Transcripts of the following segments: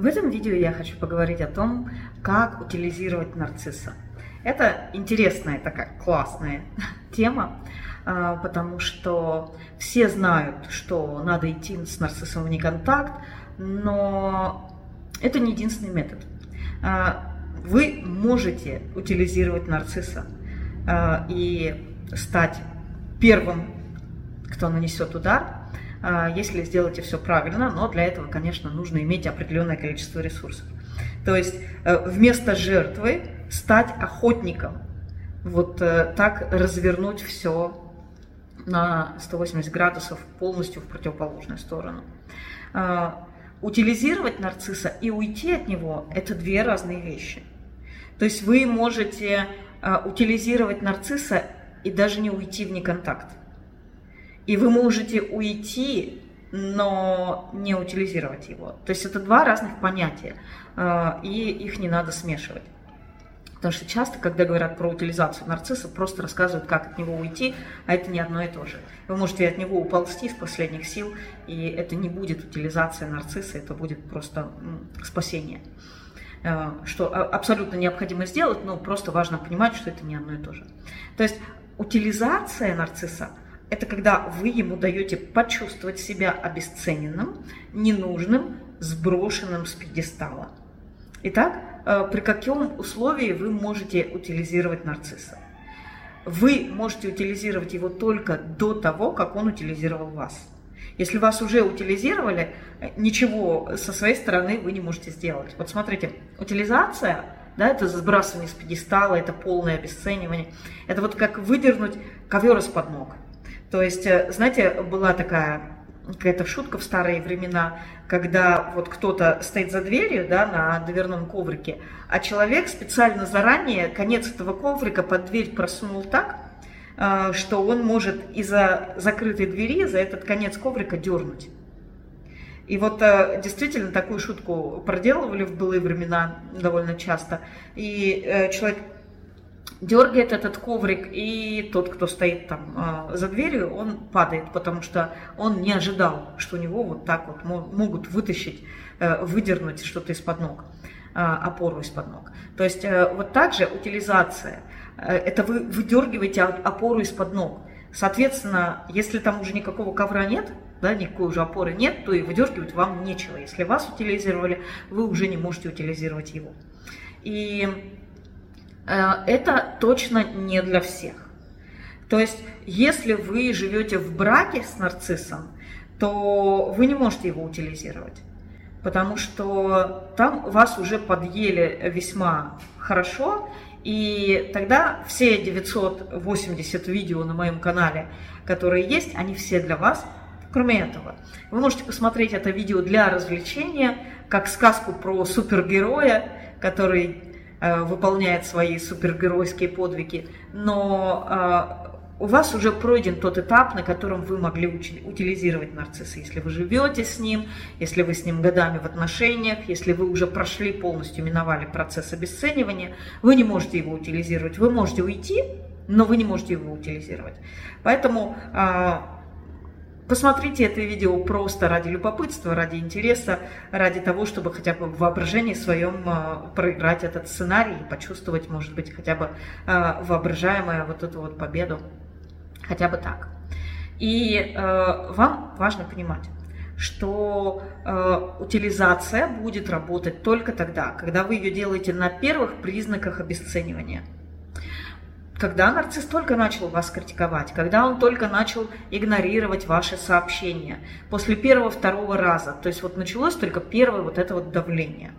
В этом видео я хочу поговорить о том, как утилизировать нарцисса. Это интересная такая классная тема, а, потому что все знают, что надо идти с нарциссом в неконтакт, но это не единственный метод. А, вы можете утилизировать нарцисса а, и стать первым, кто нанесет удар, если сделаете все правильно, но для этого, конечно, нужно иметь определенное количество ресурсов. То есть э, вместо жертвы стать охотником, вот э, так развернуть все на 180 градусов полностью в противоположную сторону. А, утилизировать нарцисса и уйти от него – это две разные вещи. То есть вы можете а, утилизировать нарцисса и даже не уйти в неконтакт. И вы можете уйти, но не утилизировать его. То есть это два разных понятия, а, и их не надо смешивать. Потому что часто, когда говорят про утилизацию нарцисса, просто рассказывают, как от него уйти, а это не одно и то же. Вы можете от него уползти с последних сил, и это не будет утилизация нарцисса, это будет просто спасение. А, что абсолютно необходимо сделать, но просто важно понимать, что это не одно и то же. То есть утилизация нарцисса – это когда вы ему даете почувствовать себя обесцененным, ненужным, сброшенным с пьедестала. Итак, э, при каком условии вы можете утилизировать нарцисса? Вы можете утилизировать его только до того, как он утилизировал вас. Если вас уже утилизировали, э, ничего со своей стороны вы не можете сделать. Вот смотрите, утилизация да, это сбрасывание с пьедестала, это полное обесценивание. Это вот как выдернуть ковер из-под ног. То есть, э, знаете, была такая какая-то шутка в старые времена, когда вот кто-то стоит за дверью, да, на дверном коврике, а человек специально заранее конец этого коврика под дверь просунул так, э, что он может из-за закрытой двери за этот конец коврика дернуть. И вот э, действительно такую шутку проделывали в былые времена довольно часто. И человек дергает этот коврик, и тот, кто стоит там э, за дверью, он падает, потому что он не ожидал, что у него вот так вот могут вытащить, э, выдернуть что-то из-под ног, э, опору из-под ног. То есть вот так же утилизация, это вы выдергиваете опору из-под ног. Соответственно, если там уже никакого ковра нет, да, никакой уже опоры нет, то и выдергивать вам нечего. Если вас утилизировали, вы уже не можете утилизировать его. И Э, это точно не для всех. То есть, если вы живете в браке с нарциссом, то вы не можете его утилизировать, потому что там вас уже подъели весьма хорошо, и тогда все 980 видео на моем канале, которые есть, они все для вас. Кроме этого, вы можете посмотреть это видео для развлечения, как сказку про супергероя, который Э, выполняет свои супергеройские подвиги, но э, у вас уже пройден тот этап, на котором вы могли утилизировать нарцисса. Если вы живете с ним, если вы с ним годами в отношениях, если вы уже прошли полностью, миновали процесс обесценивания, вы не можете его утилизировать. Вы можете уйти, но вы не можете его утилизировать. Поэтому э, Посмотрите это видео просто ради любопытства, ради интереса, ради того, чтобы хотя бы в воображении своем а, проиграть этот сценарий и почувствовать, может быть, хотя бы а, воображаемую вот эту вот победу. Хотя бы так. И а, вам важно понимать, что утилизация будет работать только тогда, когда вы ее делаете на первых признаках обесценивания – когда нарцисс только начал вас критиковать, когда он только начал игнорировать ваши сообщения, после первого-второго раза, то есть вот началось только первое вот это вот давление,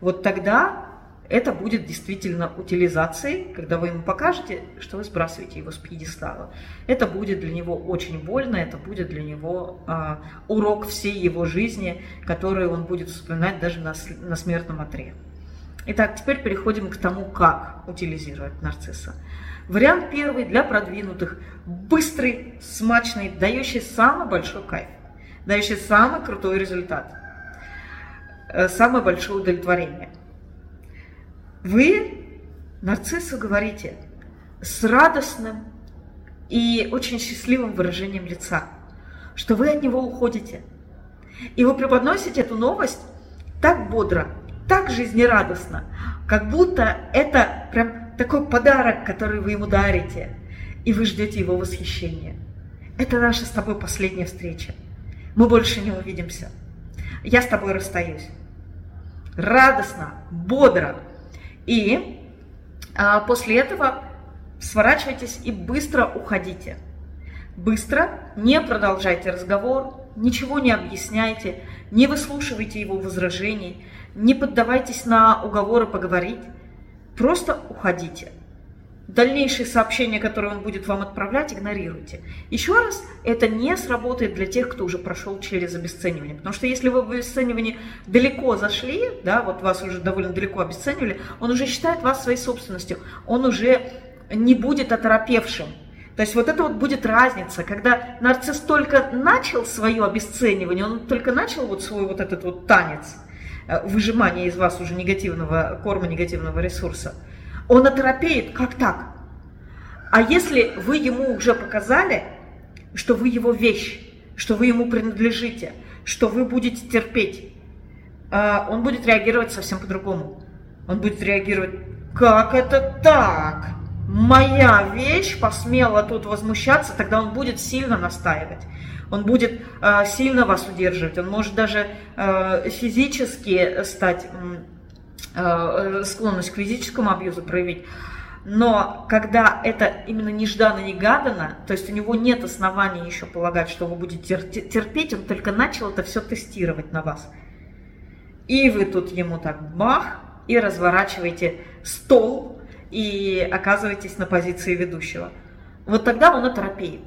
вот тогда это будет действительно утилизацией, когда вы ему покажете, что вы сбрасываете его с пьедестала. Это будет для него очень больно, это будет для него э, урок всей его жизни, который он будет вспоминать даже на, на смертном отре. Итак, теперь переходим к тому, как утилизировать нарцисса. Вариант первый для продвинутых. Быстрый, смачный, дающий самый большой кайф, дающий самый крутой результат, э, самое большое удовлетворение. Вы нарциссу говорите с радостным и очень счастливым выражением лица, что вы от него уходите. И вы преподносите эту новость так бодро, так жизнерадостно, как будто это прям такой подарок, который вы ему дарите, и вы ждете его восхищения. Это наша с тобой последняя встреча. Мы больше не увидимся. Я с тобой расстаюсь. Радостно, бодро. И а, после этого сворачивайтесь и быстро уходите. Быстро, не продолжайте разговор, ничего не объясняйте, не выслушивайте его возражений, не поддавайтесь на уговоры поговорить, просто уходите. Дальнейшие сообщения, которые он будет вам отправлять, игнорируйте. Еще раз, это не сработает для тех, кто уже прошел через обесценивание. Потому что если вы в обесценивании далеко зашли, да, вот вас уже довольно далеко обесценивали, он уже считает вас своей собственностью, он уже не будет оторопевшим. То есть вот это вот будет разница, когда нарцисс только начал свое обесценивание, он только начал вот свой вот этот вот танец выжимания из вас уже негативного корма, негативного ресурса, он оторопеет, как так? А если вы ему уже показали, что вы его вещь, что вы ему принадлежите, что вы будете терпеть, э, он будет реагировать совсем по-другому. Он будет реагировать, как это так? Моя вещь посмела тут возмущаться, тогда он будет сильно настаивать. Он будет э, сильно вас удерживать, он может даже э, физически стать, э, склонность к физическому абьюзу проявить. Но когда это именно нежданно-негаданно, то есть у него нет оснований еще полагать, что вы будете терпеть, он только начал это все тестировать на вас. И вы тут ему так бах, и разворачиваете стол, и оказываетесь на позиции ведущего. Вот тогда он оторопеет.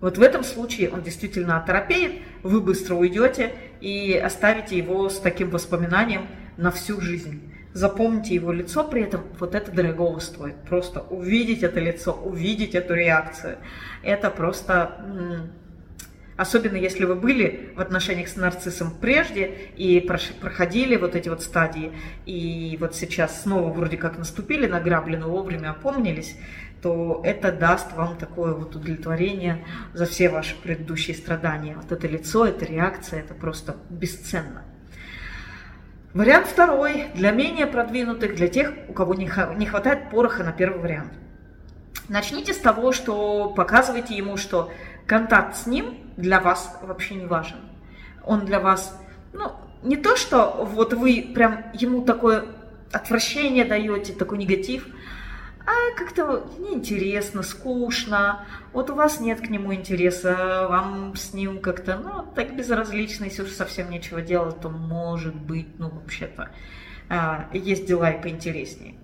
Вот в этом случае он действительно оторопеет, вы быстро уйдете и оставите его с таким воспоминанием на всю жизнь. Запомните его лицо, при этом вот это дорогого стоит. Просто увидеть это лицо, увидеть эту реакцию. Это просто Особенно если вы были в отношениях с нарциссом прежде и проходили вот эти вот стадии, и вот сейчас снова вроде как наступили на грабли, но вовремя опомнились, то это даст вам такое вот удовлетворение за все ваши предыдущие страдания. Вот это лицо, эта реакция, это просто бесценно. Вариант второй, для менее продвинутых, для тех, у кого не хватает пороха на первый вариант. Начните с того, что показывайте ему, что контакт с ним для вас вообще не важен. Он для вас, ну, не то, что вот вы прям ему такое отвращение даете, такой негатив, а как-то неинтересно, скучно, вот у вас нет к нему интереса, вам с ним как-то, ну, так безразлично, если уж совсем нечего делать, то может быть, ну, вообще-то, а, есть дела и поинтереснее.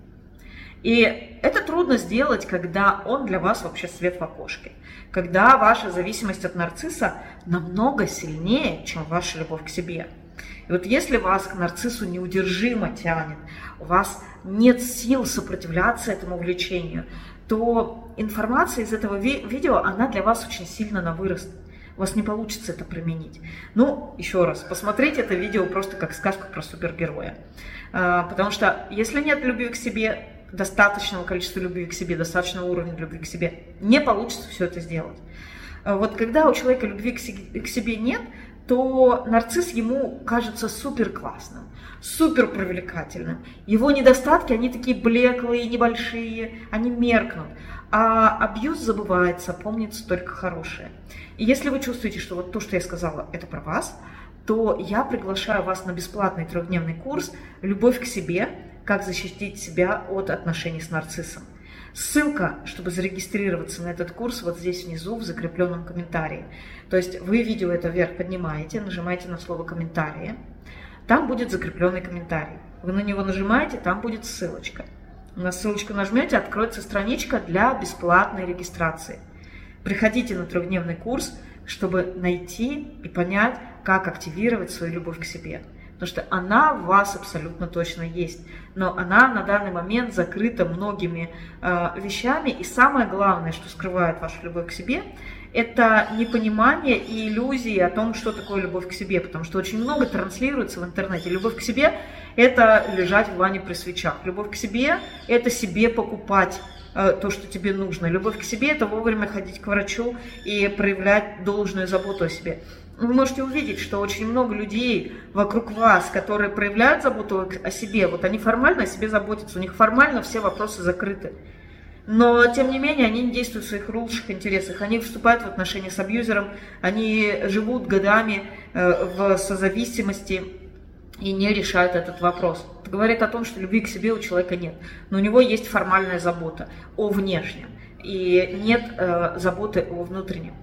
И это трудно сделать, когда он для вас вообще свет в окошке. Когда ваша зависимость от нарцисса намного сильнее, чем ваша любовь к себе. И вот если вас к нарциссу неудержимо тянет, у вас нет сил сопротивляться этому влечению, то информация из этого ви- видео, она для вас очень сильно на вырост. У вас не получится это применить. Ну, еще раз, посмотрите это видео просто как сказку про супергероя. А, потому что если нет любви к себе, достаточного количества любви к себе, достаточного уровня любви к себе, не получится все это сделать. А вот когда у человека любви к себе нет, то нарцисс ему кажется супер классным, супер привлекательным. Его недостатки, они такие блеклые, небольшие, они меркнут. А абьюз забывается, помнится только хорошее. И если вы чувствуете, что вот то, что я сказала, это про вас, то я приглашаю вас на бесплатный трехдневный курс «Любовь к себе», как защитить себя от отношений с нарциссом. Ссылка, чтобы зарегистрироваться на этот курс, вот здесь внизу в закрепленном комментарии. То есть вы видео это вверх поднимаете, нажимаете на слово «комментарии», там будет закрепленный комментарий. Вы на него нажимаете, там будет ссылочка. На ссылочку нажмете, откроется страничка для бесплатной регистрации. Приходите на трехдневный курс, чтобы найти и понять, как активировать свою любовь к себе потому что она в вас абсолютно точно есть, но она на данный момент закрыта многими э, вещами, и самое главное, что скрывает вашу любовь к себе, это непонимание и иллюзии о том, что такое любовь к себе, потому что очень много транслируется в интернете. Любовь к себе – это лежать в ванне при свечах. Любовь к себе – это себе покупать э, то, что тебе нужно. Любовь к себе – это вовремя ходить к врачу и проявлять должную заботу о себе. Вы можете увидеть, что очень много людей вокруг вас, которые проявляют заботу о себе, вот они формально о себе заботятся, у них формально все вопросы закрыты. Но, тем не менее, они не действуют в своих лучших интересах. Они вступают в отношения с абьюзером, они живут годами э, в созависимости и не решают этот вопрос. Это говорит о том, что любви к себе у человека нет. Но у него есть формальная забота о внешнем. И нет э, заботы о внутреннем.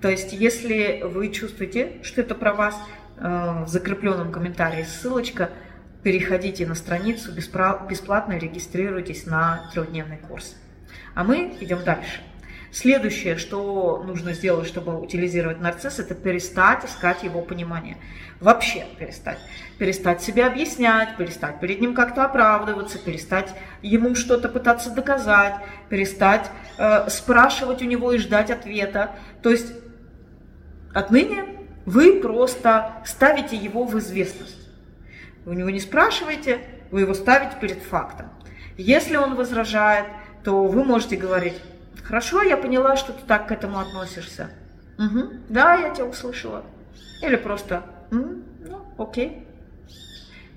То есть, если вы чувствуете, что это про вас, э, в закрепленном комментарии ссылочка, переходите на страницу, бесплатно регистрируйтесь на трехдневный курс. А мы идем дальше. Следующее, что нужно сделать, чтобы утилизировать нарцисс, это перестать искать его понимание. Вообще перестать. Перестать себе объяснять, перестать перед ним как-то оправдываться, перестать ему что-то пытаться доказать, перестать э, спрашивать у него и ждать ответа. То есть Отныне вы просто ставите его в известность. Вы у него не спрашиваете, вы его ставите перед фактом. Если он возражает, то вы можете говорить, хорошо, я поняла, что ты так к этому относишься. Угу, да, я тебя услышала. Или просто, ну, окей.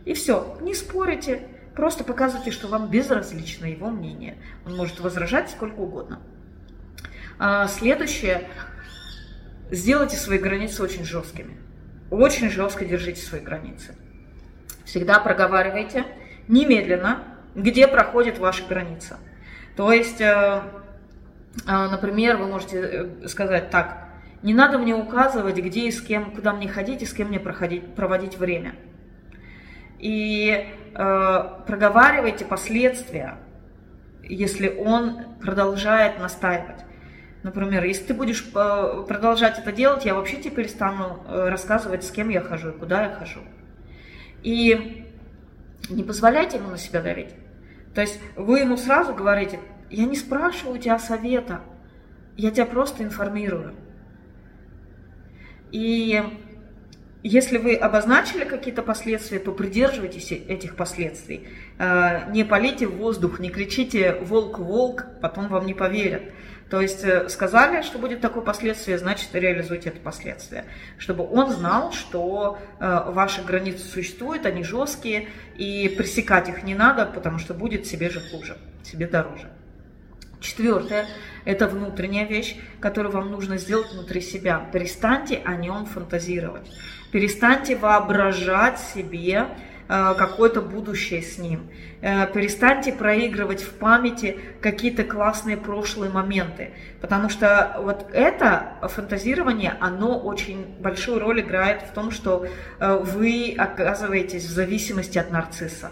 И все, не спорите, просто показывайте, что вам безразлично его мнение. Он может возражать сколько угодно. А, следующее, сделайте свои границы очень жесткими. Очень жестко держите свои границы. Всегда проговаривайте немедленно, где проходит ваша граница. То есть, э, э, например, вы можете э, сказать так, не надо мне указывать, где и с кем, куда мне ходить и с кем мне проходить, проводить время. И проговаривайте последствия, если он продолжает настаивать. Например, если ты будешь э, продолжать это делать, я вообще тебе перестану э, рассказывать, с кем я хожу и куда я хожу. И не позволяйте ему на себя давить. То есть вы ему сразу говорите, я не спрашиваю у тебя совета, я тебя просто информирую. И если вы обозначили какие-то последствия, то придерживайтесь этих последствий. Э, не полите в воздух, не кричите «волк-волк», потом вам не поверят. То есть э, сказали, что будет такое последствие, значит реализуйте это последствие. Чтобы он знал, что э, ваши границы существуют, они жесткие, и пресекать их не надо, потому что будет себе же хуже, себе дороже. Четвертое – это внутренняя вещь, которую вам нужно сделать внутри себя. Перестаньте о нем фантазировать. Перестаньте воображать себе Э, какое-то будущее с ним. Э, перестаньте проигрывать в памяти какие-то классные прошлые моменты, потому что вот это фантазирование, оно очень большую роль играет в том, что э, вы оказываетесь в зависимости от нарцисса.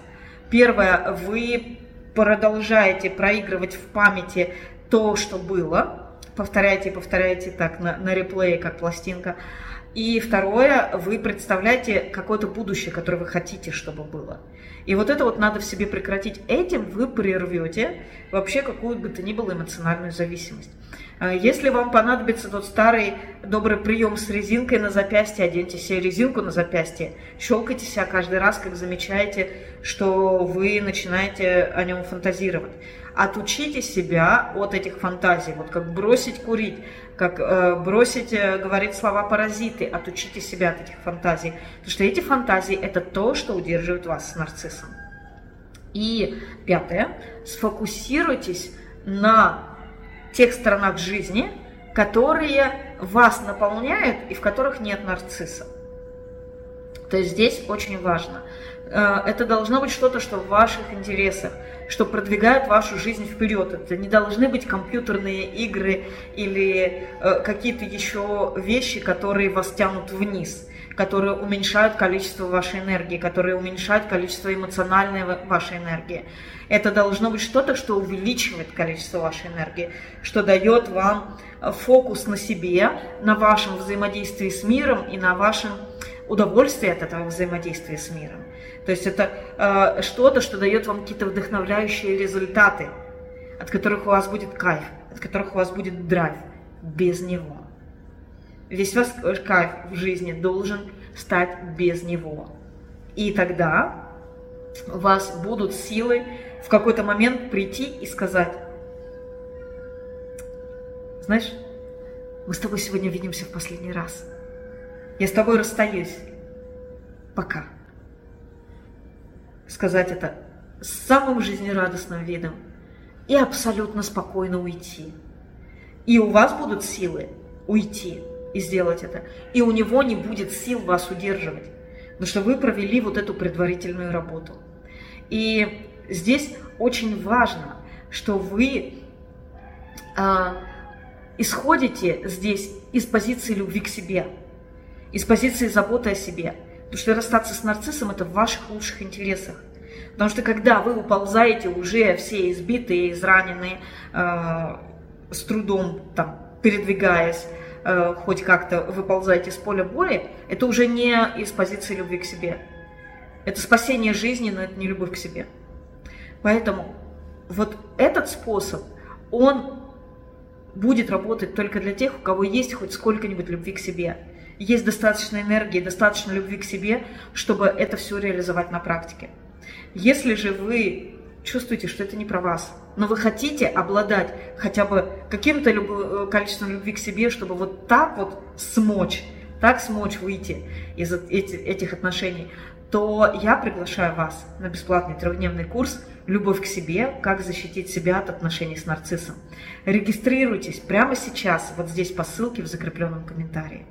Первое, вы продолжаете проигрывать в памяти то, что было, повторяйте, повторяйте так на, на реплее, как пластинка. И второе, вы представляете какое-то будущее, которое вы хотите, чтобы было. И вот это вот надо в себе прекратить. Этим вы прервете вообще какую бы то ни было эмоциональную зависимость. А если вам понадобится тот старый добрый прием с резинкой на запястье, оденьте себе резинку на запястье, щелкайте себя каждый раз, как замечаете, что вы начинаете о нем фантазировать. Отучите себя от этих фантазий, вот как бросить курить, как э, бросить э, говорить слова паразиты, отучите себя от этих фантазий. Потому что эти фантазии – это то, что удерживает вас с нарциссом. И пятое, сфокусируйтесь на тех сторонах жизни, которые вас наполняют и в которых нет нарцисса. То есть здесь очень важно. Э, это должно быть что-то, что в ваших интересах, что продвигает вашу жизнь вперед. Это не должны быть компьютерные игры или э, какие-то еще вещи, которые вас тянут вниз, которые уменьшают количество вашей энергии, которые уменьшают количество эмоциональной вашей энергии. Это должно быть что-то, что увеличивает количество вашей энергии, что дает вам фокус на себе, на вашем взаимодействии с миром и на вашем удовольствии от этого взаимодействия с миром. То есть это э, что-то, что дает вам какие-то вдохновляющие результаты, от которых у вас будет кайф, от которых у вас будет драйв. Без него. Весь ваш кайф в жизни должен стать без него. И тогда у вас будут силы в какой-то момент прийти и сказать, знаешь, мы с тобой сегодня видимся в последний раз. Я с тобой расстаюсь. Пока. Сказать это с самым жизнерадостным видом и абсолютно спокойно уйти. И у вас будут силы уйти и сделать это. И у него не будет сил вас удерживать. Потому что вы провели вот эту предварительную работу. И здесь очень важно, что вы а, исходите здесь из позиции любви к себе, из позиции заботы о себе. Потому что расстаться с нарциссом – это в ваших лучших интересах. Потому что когда вы уползаете уже все избитые, израненные, э, с трудом там, передвигаясь, э, хоть как-то выползаете с поля боли, это уже не из позиции любви к себе. Это спасение жизни, но это не любовь к себе. Поэтому вот этот способ, он будет работать только для тех, у кого есть хоть сколько-нибудь любви к себе. Есть достаточно энергии, достаточно любви к себе, чтобы это все реализовать на практике. Если же вы чувствуете, что это не про вас, но вы хотите обладать хотя бы каким-то люб... Э, количеством любви к себе, чтобы вот так вот смочь, так смочь выйти из этих отношений, то я приглашаю вас на бесплатный трехдневный курс «Любовь к себе. Как защитить себя от отношений с нарциссом». Регистрируйтесь прямо сейчас, вот здесь по ссылке в закрепленном комментарии.